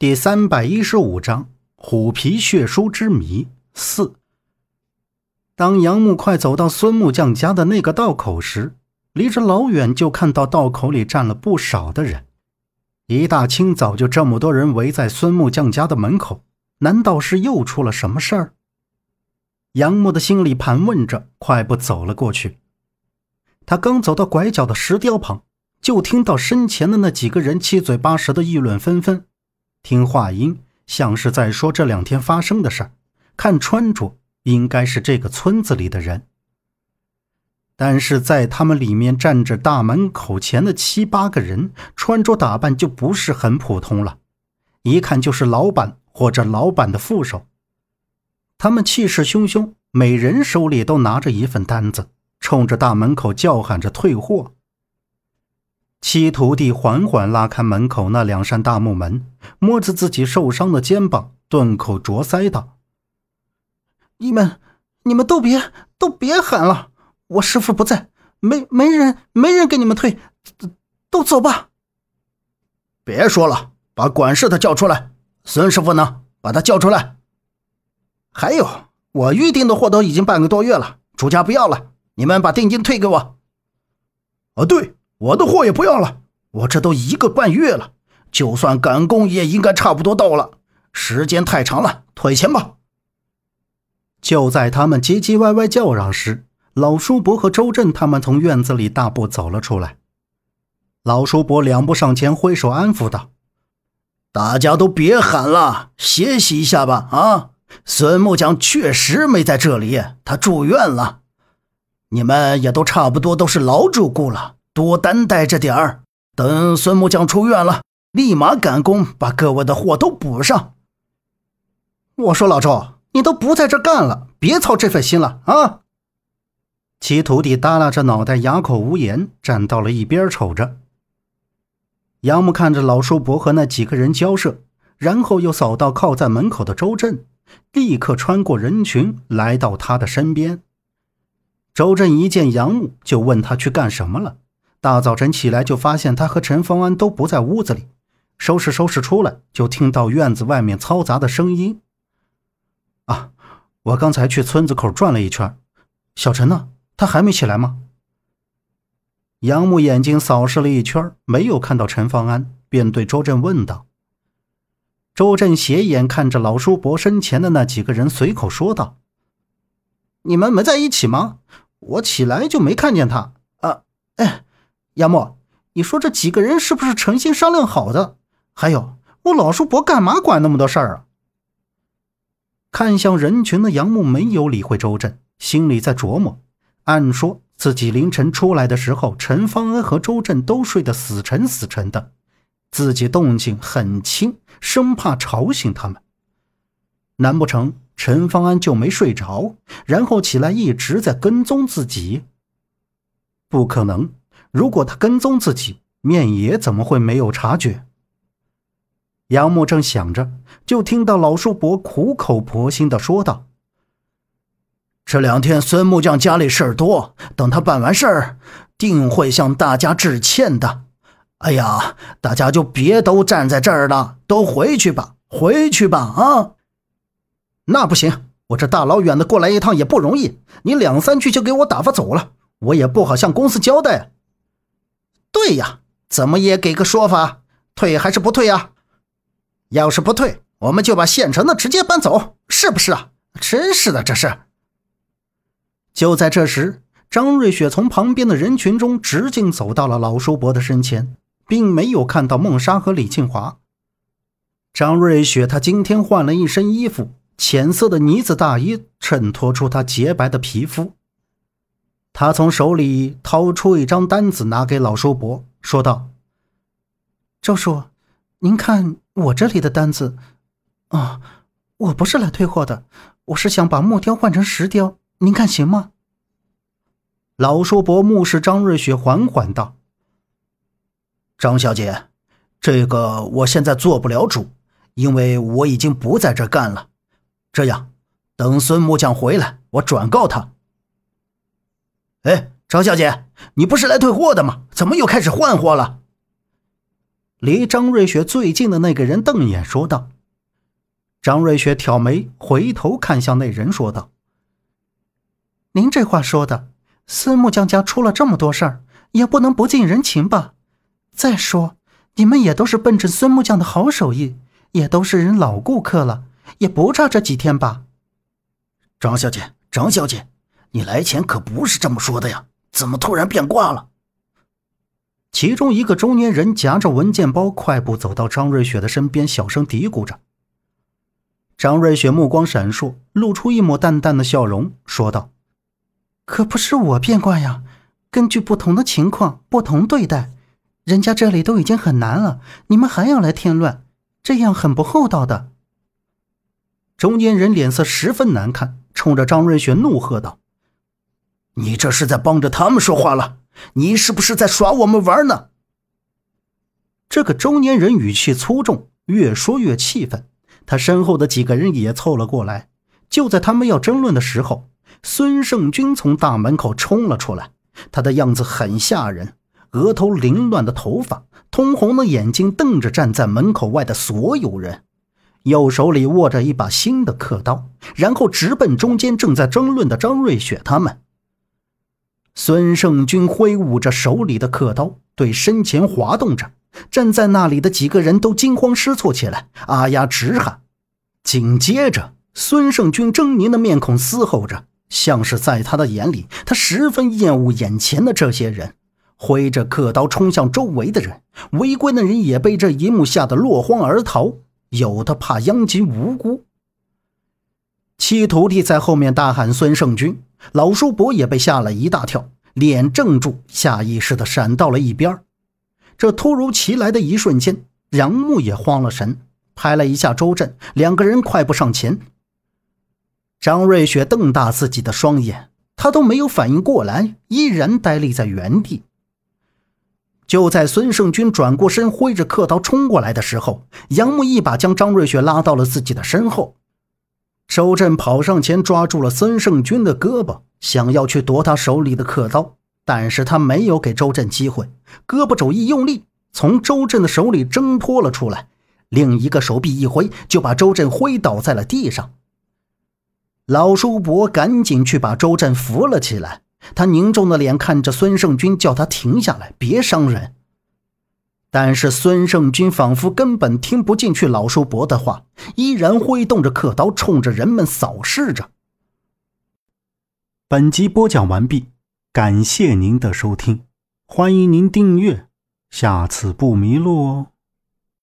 第三百一十五章虎皮血书之谜四。当杨木快走到孙木匠家的那个道口时，离着老远就看到道口里站了不少的人。一大清早就这么多人围在孙木匠家的门口，难道是又出了什么事儿？杨木的心里盘问着，快步走了过去。他刚走到拐角的石雕旁，就听到身前的那几个人七嘴八舌的议论纷纷。听话音像是在说这两天发生的事儿，看穿着应该是这个村子里的人。但是在他们里面站着大门口前的七八个人，穿着打扮就不是很普通了，一看就是老板或者老板的副手。他们气势汹汹，每人手里都拿着一份单子，冲着大门口叫喊着退货。七徒弟缓缓拉开门口那两扇大木门，摸着自己受伤的肩膀，顿口啄腮道：“你们，你们都别，都别喊了！我师傅不在，没没人，没人给你们退，都走吧。”别说了，把管事的叫出来。孙师傅呢？把他叫出来。还有，我预定的货都已经半个多月了，主家不要了，你们把定金退给我。啊，对。我的货也不要了，我这都一个半月了，就算赶工也应该差不多到了，时间太长了，退钱吧。就在他们唧唧歪歪叫嚷时，老叔伯和周震他们从院子里大步走了出来。老叔伯两步上前挥手安抚道：“大家都别喊了，歇息一下吧。啊，孙木匠确实没在这里，他住院了。你们也都差不多都是老主顾了。”多担待着点儿，等孙木匠出院了，立马赶工把各位的货都补上。我说老周，你都不在这干了，别操这份心了啊！其徒弟耷拉着脑袋，哑口无言，站到了一边瞅着。杨木看着老叔伯和那几个人交涉，然后又扫到靠在门口的周震，立刻穿过人群来到他的身边。周震一见杨木，就问他去干什么了。大早晨起来就发现他和陈方安都不在屋子里，收拾收拾出来就听到院子外面嘈杂的声音。啊，我刚才去村子口转了一圈，小陈呢？他还没起来吗？杨木眼睛扫视了一圈，没有看到陈方安，便对周震问道。周震斜眼看着老叔伯身前的那几个人，随口说道：“你们没在一起吗？我起来就没看见他。啊，哎。”杨木，你说这几个人是不是诚心商量好的？还有，我老叔伯干嘛管那么多事儿啊？看向人群的杨木没有理会周震，心里在琢磨：按说自己凌晨出来的时候，陈方安和周震都睡得死沉死沉的，自己动静很轻，生怕吵醒他们。难不成陈方安就没睡着，然后起来一直在跟踪自己？不可能。如果他跟踪自己，面爷怎么会没有察觉？杨木正想着，就听到老叔伯苦口婆心的说道：“这两天孙木匠家里事儿多，等他办完事儿，定会向大家致歉的。哎呀，大家就别都站在这儿了，都回去吧，回去吧！啊，那不行，我这大老远的过来一趟也不容易，你两三句就给我打发走了，我也不好向公司交代。”对呀，怎么也给个说法，退还是不退呀？要是不退，我们就把现成的直接搬走，是不是啊？真是的，这是。就在这时，张瑞雪从旁边的人群中直径走到了老叔伯的身前，并没有看到孟莎和李庆华。张瑞雪，她今天换了一身衣服，浅色的呢子大衣衬托出她洁白的皮肤。他从手里掏出一张单子，拿给老叔伯，说道：“周叔，您看我这里的单子。啊，我不是来退货的，我是想把木雕换成石雕，您看行吗？”老叔伯目视张瑞雪，缓缓道：“张小姐，这个我现在做不了主，因为我已经不在这干了。这样，等孙木匠回来，我转告他。”哎，张小姐，你不是来退货的吗？怎么又开始换货了？离张瑞雪最近的那个人瞪眼说道。张瑞雪挑眉，回头看向那人说道：“您这话说的，孙木匠家出了这么多事儿，也不能不近人情吧？再说，你们也都是奔着孙木匠的好手艺，也都是人老顾客了，也不差这几天吧？”张小姐，张小姐，你来前可不是这么说的呀，怎么突然变卦了？其中一个中年人夹着文件包，快步走到张瑞雪的身边，小声嘀咕着。张瑞雪目光闪烁，露出一抹淡淡的笑容，说道：“可不是我变卦呀，根据不同的情况不同对待。人家这里都已经很难了，你们还要来添乱，这样很不厚道的。”中年人脸色十分难看，冲着张瑞雪怒喝道：“你这是在帮着他们说话了？你是不是在耍我们玩呢？”这个中年人语气粗重，越说越气愤。他身后的几个人也凑了过来。就在他们要争论的时候，孙胜军从大门口冲了出来。他的样子很吓人，额头凌乱的头发，通红的眼睛瞪着站在门口外的所有人，右手里握着一把新的刻刀，然后直奔中间正在争论的张瑞雪他们。孙胜军挥舞着手里的刻刀，对身前滑动着。站在那里的几个人都惊慌失措起来，啊呀直喊。紧接着，孙胜军狰狞的面孔嘶吼着，像是在他的眼里，他十分厌恶眼前的这些人，挥着刻刀冲向周围的人。围观的人也被这一幕吓得落荒而逃，有的怕殃及无辜。七徒弟在后面大喊：“孙胜军！”老叔伯也被吓了一大跳，脸怔住，下意识地闪到了一边。这突如其来的一瞬间，杨木也慌了神，拍了一下周震，两个人快步上前。张瑞雪瞪大自己的双眼，他都没有反应过来，依然呆立在原地。就在孙胜军转过身，挥着刻刀冲过来的时候，杨木一把将张瑞雪拉到了自己的身后。周震跑上前，抓住了孙胜军的胳膊，想要去夺他手里的刻刀。但是他没有给周震机会，胳膊肘一用力，从周震的手里挣脱了出来，另一个手臂一挥，就把周震挥倒在了地上。老叔伯赶紧去把周震扶了起来，他凝重的脸看着孙胜军，叫他停下来，别伤人。但是孙胜军仿佛根本听不进去老叔伯的话，依然挥动着刻刀，冲着人们扫视着。本集播讲完毕。感谢您的收听，欢迎您订阅，下次不迷路哦。